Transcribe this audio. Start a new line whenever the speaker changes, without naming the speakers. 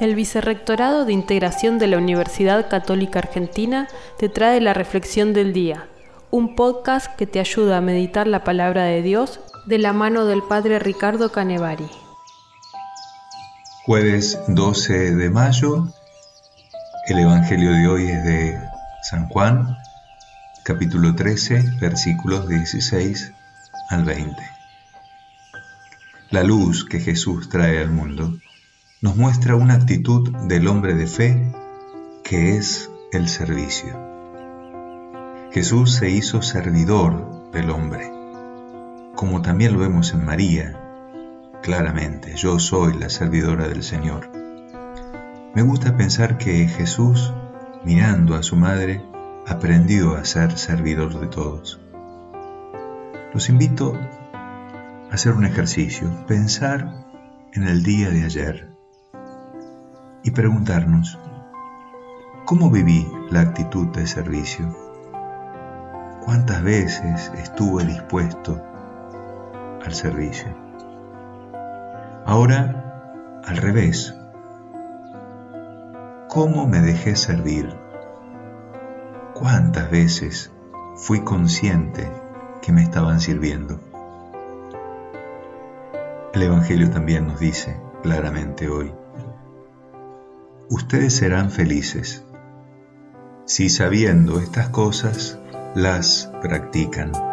El Vicerrectorado de Integración de la Universidad Católica Argentina te trae la Reflexión del Día, un podcast que te ayuda a meditar la palabra de Dios de la mano del Padre Ricardo Canevari.
Jueves 12 de mayo, el Evangelio de hoy es de San Juan, capítulo 13, versículos 16 al 20. La luz que Jesús trae al mundo nos muestra una actitud del hombre de fe que es el servicio. Jesús se hizo servidor del hombre, como también lo vemos en María, claramente, yo soy la servidora del Señor. Me gusta pensar que Jesús, mirando a su madre, aprendió a ser servidor de todos. Los invito a hacer un ejercicio, pensar en el día de ayer y preguntarnos, ¿cómo viví la actitud de servicio? ¿Cuántas veces estuve dispuesto al servicio? Ahora, al revés, ¿cómo me dejé servir? ¿Cuántas veces fui consciente que me estaban sirviendo? El Evangelio también nos dice claramente hoy, ustedes serán felices si sabiendo estas cosas las practican.